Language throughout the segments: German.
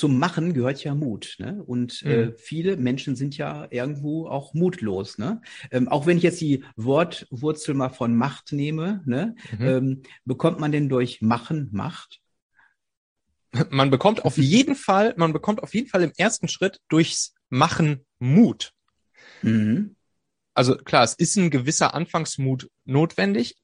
zum Machen gehört ja Mut. Ne? Und äh, Mhm. äh, viele Menschen sind ja irgendwo auch mutlos. Ne? Ähm, auch wenn ich jetzt die Wortwurzel mal von Macht nehme, ne? Mhm. ähm, bekommt man denn durch Machen Macht? Man bekommt auf jeden Fall, man bekommt auf jeden Fall im ersten Schritt durchs Machen Mut. Mhm. Also klar, es ist ein gewisser Anfangsmut notwendig,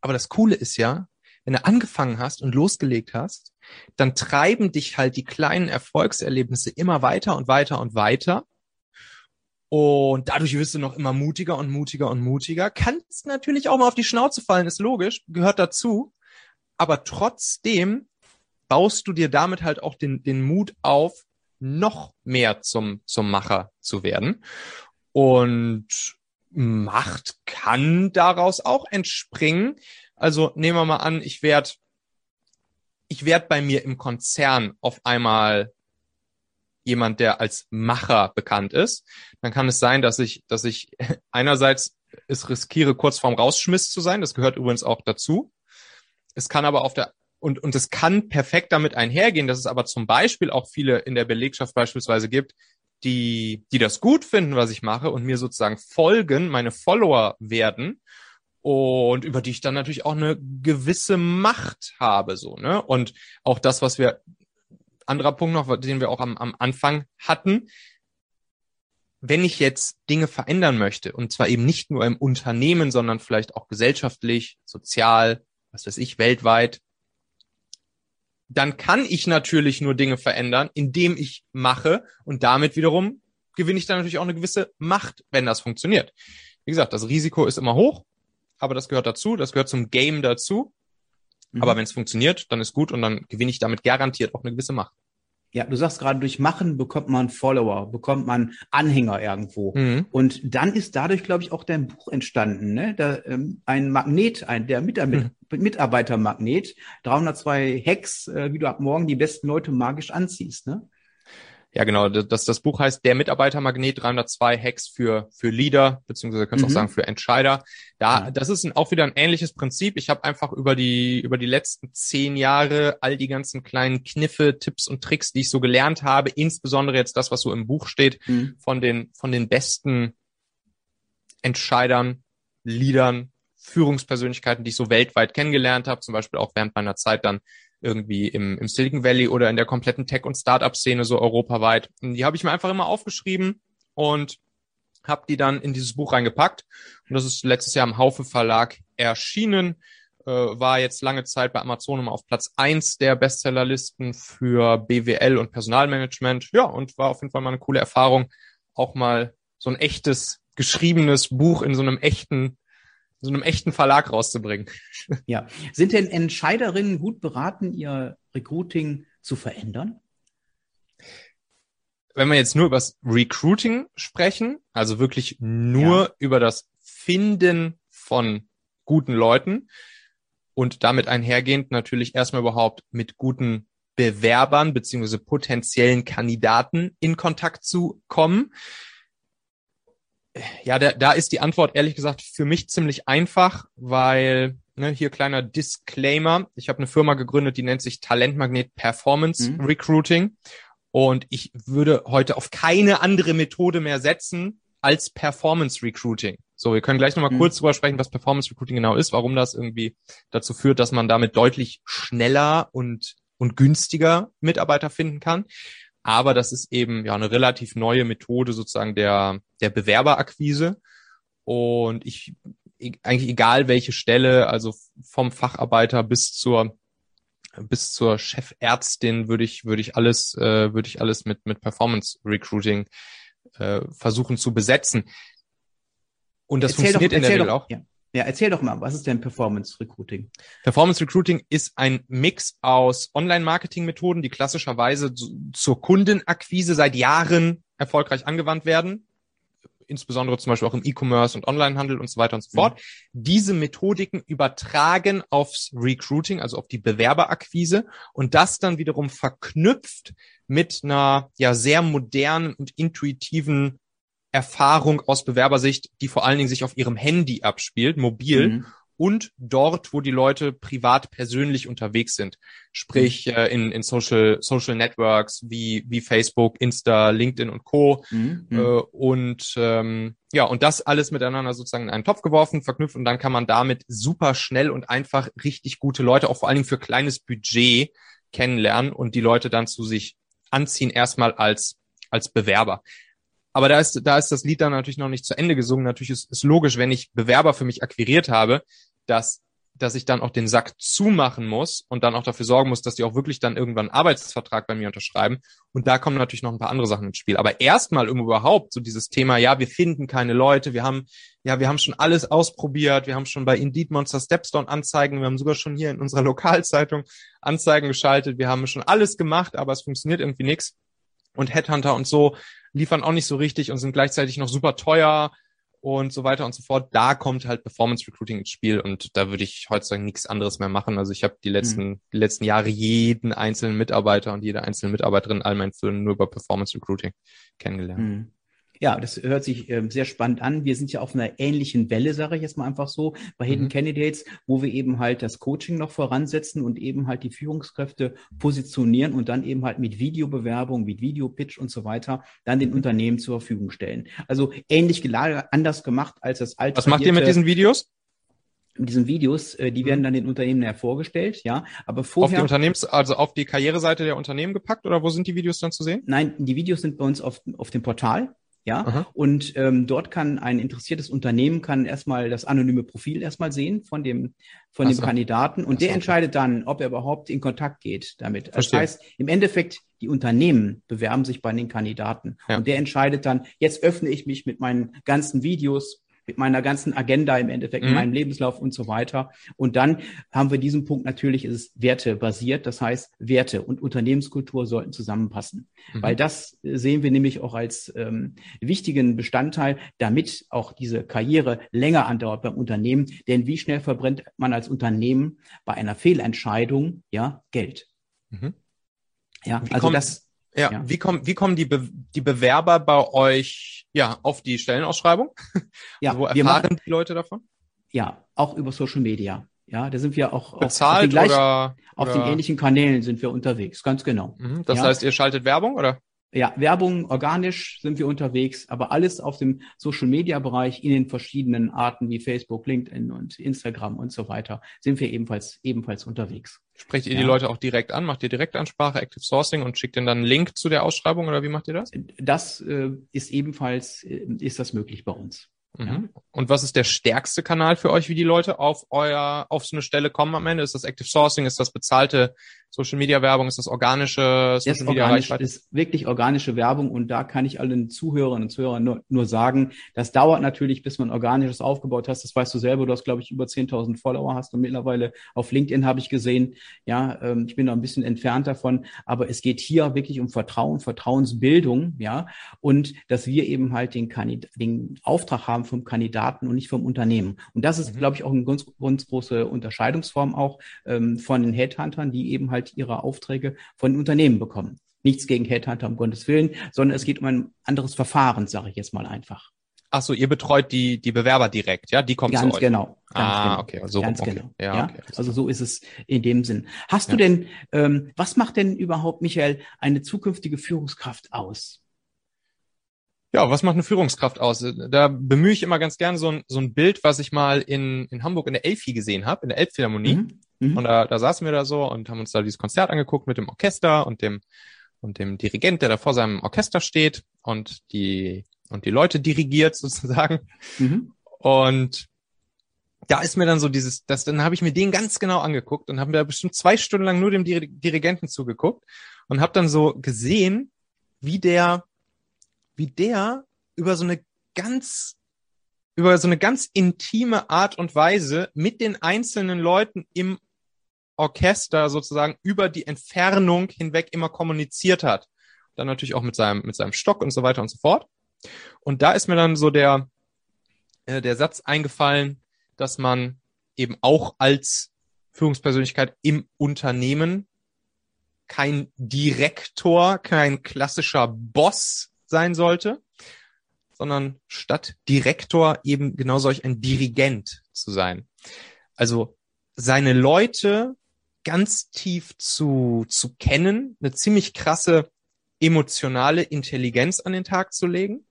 aber das Coole ist ja, wenn du angefangen hast und losgelegt hast, dann treiben dich halt die kleinen Erfolgserlebnisse immer weiter und weiter und weiter. Und dadurch wirst du noch immer mutiger und mutiger und mutiger. Kannst natürlich auch mal auf die Schnauze fallen, ist logisch, gehört dazu. Aber trotzdem baust du dir damit halt auch den, den Mut auf, noch mehr zum, zum Macher zu werden. Und Macht kann daraus auch entspringen. Also nehmen wir mal an, ich werde ich werd bei mir im Konzern auf einmal jemand, der als Macher bekannt ist. Dann kann es sein, dass ich, dass ich einerseits es riskiere, kurz vorm Rausschmiss zu sein. Das gehört übrigens auch dazu. Es kann aber auf der und, und es kann perfekt damit einhergehen, dass es aber zum Beispiel auch viele in der Belegschaft beispielsweise gibt, die, die das gut finden, was ich mache und mir sozusagen folgen, meine Follower werden und über die ich dann natürlich auch eine gewisse Macht habe, so, ne? Und auch das, was wir, anderer Punkt noch, den wir auch am, am Anfang hatten, wenn ich jetzt Dinge verändern möchte, und zwar eben nicht nur im Unternehmen, sondern vielleicht auch gesellschaftlich, sozial, was weiß ich, weltweit, dann kann ich natürlich nur Dinge verändern, indem ich mache und damit wiederum gewinne ich dann natürlich auch eine gewisse Macht, wenn das funktioniert. Wie gesagt, das Risiko ist immer hoch, aber das gehört dazu, das gehört zum Game dazu. Mhm. Aber wenn es funktioniert, dann ist gut und dann gewinne ich damit garantiert auch eine gewisse Macht. Ja, du sagst gerade, durch Machen bekommt man Follower, bekommt man Anhänger irgendwo. Mhm. Und dann ist dadurch, glaube ich, auch dein Buch entstanden, ne? Da, ähm, ein Magnet, ein der Mitar- Mitarbeitermagnet, 302 Hacks, äh, wie du ab morgen die besten Leute magisch anziehst, ne? Ja, genau. Das, das Buch heißt Der Mitarbeitermagnet 302 Hacks für, für Leader, beziehungsweise kannst du Mhm. auch sagen für Entscheider. Da, das ist ein, auch wieder ein ähnliches Prinzip. Ich habe einfach über die, über die letzten zehn Jahre all die ganzen kleinen Kniffe, Tipps und Tricks, die ich so gelernt habe, insbesondere jetzt das, was so im Buch steht, Mhm. von den, von den besten Entscheidern, Leadern, Führungspersönlichkeiten, die ich so weltweit kennengelernt habe, zum Beispiel auch während meiner Zeit dann irgendwie im, im Silicon Valley oder in der kompletten Tech- und Startup-Szene so europaweit. Und die habe ich mir einfach immer aufgeschrieben und habe die dann in dieses Buch reingepackt. Und das ist letztes Jahr im Haufe Verlag erschienen, äh, war jetzt lange Zeit bei Amazon immer auf Platz eins der Bestsellerlisten für BWL und Personalmanagement. Ja, und war auf jeden Fall mal eine coole Erfahrung, auch mal so ein echtes, geschriebenes Buch in so einem echten so einem echten Verlag rauszubringen. Ja. Sind denn Entscheiderinnen gut beraten, ihr Recruiting zu verändern? Wenn wir jetzt nur über das Recruiting sprechen, also wirklich nur Ja. über das Finden von guten Leuten und damit einhergehend natürlich erstmal überhaupt mit guten Bewerbern beziehungsweise potenziellen Kandidaten in Kontakt zu kommen. Ja, da, da ist die Antwort ehrlich gesagt für mich ziemlich einfach, weil ne, hier kleiner Disclaimer. Ich habe eine Firma gegründet, die nennt sich Talentmagnet Performance Mhm. Recruiting. Und ich würde heute auf keine andere Methode mehr setzen als Performance Recruiting. So, wir können gleich nochmal Mhm. kurz drüber sprechen, was Performance Recruiting genau ist, warum das irgendwie dazu führt, dass man damit deutlich schneller und, und günstiger Mitarbeiter finden kann. Aber das ist eben ja eine relativ neue Methode sozusagen der, der Bewerberakquise. Und ich, e- eigentlich egal welche Stelle, also vom Facharbeiter bis zur bis zur Chefärztin würde ich würde ich alles äh, würde ich alles mit mit Performance Recruiting äh, versuchen zu besetzen und das Erzähl funktioniert in der Regel doch, auch Ja. Ja, erzähl doch mal, was ist denn Performance Recruiting? Performance Recruiting ist ein Mix aus Online-Marketing-Methoden, die klassischerweise zu- zur Kundenakquise seit Jahren erfolgreich angewandt werden, insbesondere zum Beispiel auch im E-Commerce und Onlinehandel und so weiter und so Mhm. fort. Diese Methodiken übertragen aufs Recruiting, also auf die Bewerberakquise und das dann wiederum verknüpft mit einer ja sehr modernen und intuitiven Erfahrung aus Bewerbersicht, die vor allen Dingen sich auf ihrem Handy abspielt, mobil Mhm. und dort, wo die Leute privat persönlich unterwegs sind. Sprich, äh, in, in Social, Social Networks wie, wie Facebook, Insta, LinkedIn und Co. Mhm. Äh, und ähm, ja, und das alles miteinander sozusagen in einen Topf geworfen, verknüpft und dann kann man damit super schnell und einfach richtig gute Leute, auch vor allen Dingen für kleines Budget kennenlernen und die Leute dann zu sich anziehen, erstmal als, als Bewerber. Aber da ist, da ist das Lied dann natürlich noch nicht zu Ende gesungen. Natürlich ist, ist logisch, wenn ich Bewerber für mich akquiriert habe, dass dass ich dann auch den Sack zumachen muss und dann auch dafür sorgen muss, dass die auch wirklich dann irgendwann einen Arbeitsvertrag bei mir unterschreiben. Und da kommen natürlich noch ein paar andere Sachen ins Spiel. Aber erstmal überhaupt so dieses Thema, ja, wir finden keine Leute, wir haben, ja, wir haben schon alles ausprobiert, wir haben schon bei Indeed Monster Stepstone Anzeigen, wir haben sogar schon hier in unserer Lokalzeitung Anzeigen geschaltet, wir haben schon alles gemacht, aber es funktioniert irgendwie nichts. Und Headhunter und so liefern auch nicht so richtig und sind gleichzeitig noch super teuer und so weiter und so fort. Da kommt halt Performance Recruiting ins Spiel und da würde ich heutzutage nichts anderes mehr machen. Also ich habe die letzten, mhm. die letzten Jahre jeden einzelnen Mitarbeiter und jede einzelne Mitarbeiterin all meinen Firmen nur über Performance Recruiting kennengelernt. Mhm. Ja, das hört sich ähm, sehr spannend an. Wir sind ja auf einer ähnlichen Welle, sage ich jetzt mal einfach so, bei Hidden mhm. Candidates, wo wir eben halt das Coaching noch voransetzen und eben halt die Führungskräfte positionieren und dann eben halt mit Videobewerbung, mit Videopitch und so weiter dann den mhm. Unternehmen zur Verfügung stellen. Also ähnlich gelagert, anders gemacht als das alte. Was macht ihr mit diesen Videos? mit diesen Videos, äh, die werden mhm. dann den Unternehmen ja vorgestellt, ja. Aber vorher. Auf die Unternehmens, also auf die Karriereseite der Unternehmen gepackt oder wo sind die Videos dann zu sehen? Nein, die Videos sind bei uns auf, auf dem Portal. Ja, Aha. und ähm, dort kann ein interessiertes Unternehmen kann erstmal das anonyme Profil erstmal sehen von dem von dem Kandidaten und der entscheidet dann, ob er überhaupt in Kontakt geht damit. Verstehe. Das heißt, im Endeffekt die Unternehmen bewerben sich bei den Kandidaten ja. und der entscheidet dann, jetzt öffne ich mich mit meinen ganzen Videos mit meiner ganzen Agenda im Endeffekt, mhm. in meinem Lebenslauf und so weiter. Und dann haben wir diesen Punkt natürlich, ist es wertebasiert. Das heißt, Werte und Unternehmenskultur sollten zusammenpassen. Mhm. Weil das sehen wir nämlich auch als ähm, wichtigen Bestandteil, damit auch diese Karriere länger andauert beim Unternehmen. Denn wie schnell verbrennt man als Unternehmen bei einer Fehlentscheidung ja Geld? Mhm. Ja, also das ja, ja, wie kommen, wie kommen die, Be die Bewerber bei euch ja auf die Stellenausschreibung? Ja, also wo erfahren machen, die Leute davon? Ja, auch über Social Media. Ja, da sind wir auch Bezahlt auf, den gleichen, oder, auf den ähnlichen Kanälen sind wir unterwegs, ganz genau. Mhm, das ja. heißt, ihr schaltet Werbung oder? Ja, Werbung, organisch sind wir unterwegs, aber alles auf dem Social Media Bereich in den verschiedenen Arten wie Facebook, LinkedIn und Instagram und so weiter sind wir ebenfalls, ebenfalls unterwegs. Sprecht ihr ja. die Leute auch direkt an? Macht ihr Direktansprache, Active Sourcing und schickt ihnen dann einen Link zu der Ausschreibung oder wie macht ihr das? Das äh, ist ebenfalls, äh, ist das möglich bei uns. Mhm. Ja. Und was ist der stärkste Kanal für euch, wie die Leute auf euer, auf so eine Stelle kommen am Ende? Ist das Active Sourcing? Ist das bezahlte Social Media Werbung? Ist das organische Social das Media organisch, ist wirklich organische Werbung und da kann ich allen Zuhörerinnen und Zuhörern nur, nur sagen, das dauert natürlich, bis man organisches aufgebaut hast. Das weißt du selber. Du hast, glaube ich, über 10.000 Follower hast und mittlerweile auf LinkedIn habe ich gesehen. Ja, ähm, ich bin da ein bisschen entfernt davon, aber es geht hier wirklich um Vertrauen, Vertrauensbildung, ja, und dass wir eben halt den, Kandid den Auftrag haben vom Kandidaten und nicht vom Unternehmen. Und das ist, mhm. glaube ich, auch eine ganz, ganz große Unterscheidungsform auch ähm, von den Headhuntern, die eben halt ihre Aufträge von Unternehmen bekommen. Nichts gegen Headhunter, um Gottes Willen, sondern es geht um ein anderes Verfahren, sage ich jetzt mal einfach. Ach so, ihr betreut die, die Bewerber direkt, ja? Die kommen ganz zu euch. Genau, ganz ah, genau. okay. Also, ganz okay. genau. Ja, ja? Okay, also so ist es in dem Sinn. Hast ja. du denn, ähm, was macht denn überhaupt, Michael, eine zukünftige Führungskraft aus? Ja, was macht eine Führungskraft aus? Da bemühe ich immer ganz gerne so ein, so ein Bild, was ich mal in, in Hamburg in der Elfi gesehen habe, in der Elbphilharmonie. Mhm. Mhm. Und da, da saßen wir da so und haben uns da dieses Konzert angeguckt mit dem Orchester und dem, und dem Dirigent, der da vor seinem Orchester steht und die, und die Leute dirigiert sozusagen. Mhm. Und da ist mir dann so dieses, das, dann habe ich mir den ganz genau angeguckt und habe mir bestimmt zwei Stunden lang nur dem Dirigenten zugeguckt und habe dann so gesehen, wie der wie der über so eine ganz über so eine ganz intime Art und Weise mit den einzelnen Leuten im Orchester sozusagen über die Entfernung hinweg immer kommuniziert hat. Dann natürlich auch mit seinem, mit seinem Stock und so weiter und so fort. Und da ist mir dann so der, äh, der Satz eingefallen, dass man eben auch als Führungspersönlichkeit im Unternehmen kein Direktor, kein klassischer Boss sein sollte, sondern statt Direktor eben genau solch ein Dirigent zu sein. Also seine Leute ganz tief zu, zu kennen, eine ziemlich krasse emotionale Intelligenz an den Tag zu legen,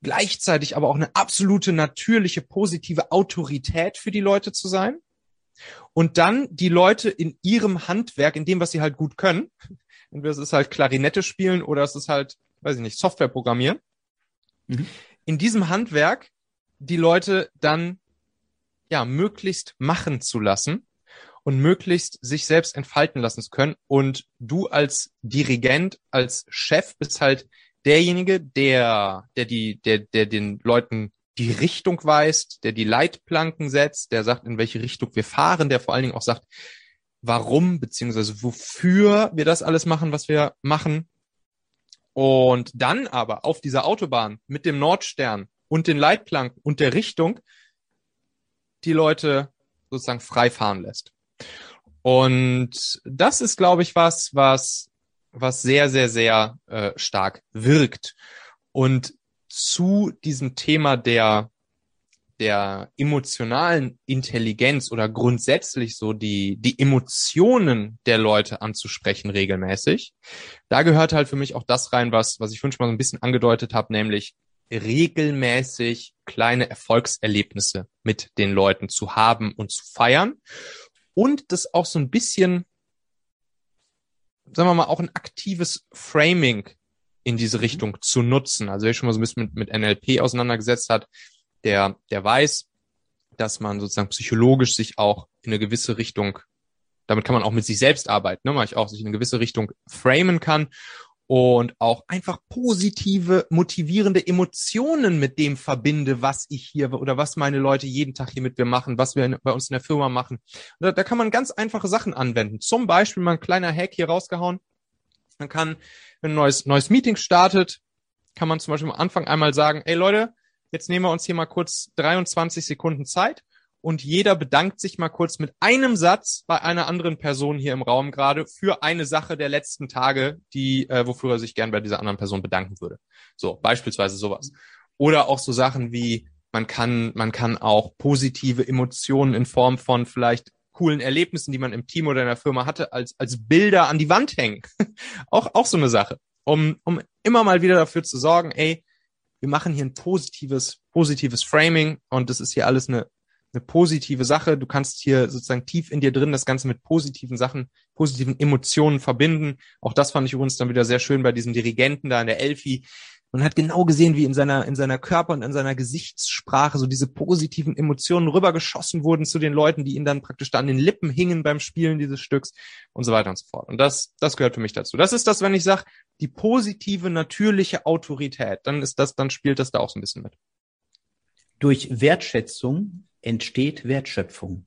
gleichzeitig aber auch eine absolute natürliche positive Autorität für die Leute zu sein. Und dann die Leute in ihrem Handwerk, in dem, was sie halt gut können, entweder es ist halt Klarinette spielen oder es ist halt, weiß ich nicht, Software programmieren, mhm. in diesem Handwerk die Leute dann ja möglichst machen zu lassen und möglichst sich selbst entfalten lassen zu können. Und du als Dirigent, als Chef bist halt derjenige, der, der die, der, der den Leuten die Richtung weist, der die Leitplanken setzt, der sagt, in welche Richtung wir fahren, der vor allen Dingen auch sagt, warum beziehungsweise wofür wir das alles machen, was wir machen. Und dann aber auf dieser Autobahn mit dem Nordstern und den Leitplanken und der Richtung die Leute sozusagen frei fahren lässt. Und das ist, glaube ich, was, was, was sehr, sehr, sehr äh, stark wirkt. Und zu diesem Thema der, der emotionalen Intelligenz oder grundsätzlich so die, die Emotionen der Leute anzusprechen regelmäßig. Da gehört halt für mich auch das rein, was, was ich schon mal so ein bisschen angedeutet habe, nämlich regelmäßig kleine Erfolgserlebnisse mit den Leuten zu haben und zu feiern und das auch so ein bisschen, sagen wir mal, auch ein aktives Framing in diese mhm. Richtung zu nutzen. Also wer schon mal so ein bisschen mit, mit NLP auseinandergesetzt hat, der, der weiß, dass man sozusagen psychologisch sich auch in eine gewisse Richtung, damit kann man auch mit sich selbst arbeiten, ne, weil ich auch sich in eine gewisse Richtung framen kann und auch einfach positive, motivierende Emotionen mit dem verbinde, was ich hier oder was meine Leute jeden Tag hier mit mir machen, was wir bei uns in der Firma machen. Da, da kann man ganz einfache Sachen anwenden. Zum Beispiel mal ein kleiner Hack hier rausgehauen. Man kann, wenn ein neues, neues Meeting startet, kann man zum Beispiel am Anfang einmal sagen, ey Leute, jetzt nehmen wir uns hier mal kurz 23 Sekunden Zeit und jeder bedankt sich mal kurz mit einem Satz bei einer anderen Person hier im Raum gerade für eine Sache der letzten Tage, die äh, wofür er sich gern bei dieser anderen Person bedanken würde. So beispielsweise sowas. Oder auch so Sachen wie man kann man kann auch positive Emotionen in Form von vielleicht coolen Erlebnissen, die man im Team oder in der Firma hatte, als als Bilder an die Wand hängen. auch auch so eine Sache, um um immer mal wieder dafür zu sorgen, ey, wir machen hier ein positives positives Framing und das ist hier alles eine eine positive Sache. Du kannst hier sozusagen tief in dir drin das Ganze mit positiven Sachen, positiven Emotionen verbinden. Auch das fand ich übrigens dann wieder sehr schön bei diesem Dirigenten da in der Elfi. Man hat genau gesehen, wie in seiner, in seiner Körper und in seiner Gesichtssprache so diese positiven Emotionen rübergeschossen wurden zu den Leuten, die ihn dann praktisch da an den Lippen hingen beim Spielen dieses Stücks und so weiter und so fort. Und das, das gehört für mich dazu. Das ist das, wenn ich sage, die positive, natürliche Autorität, dann ist das, dann spielt das da auch so ein bisschen mit. Durch Wertschätzung entsteht Wertschöpfung.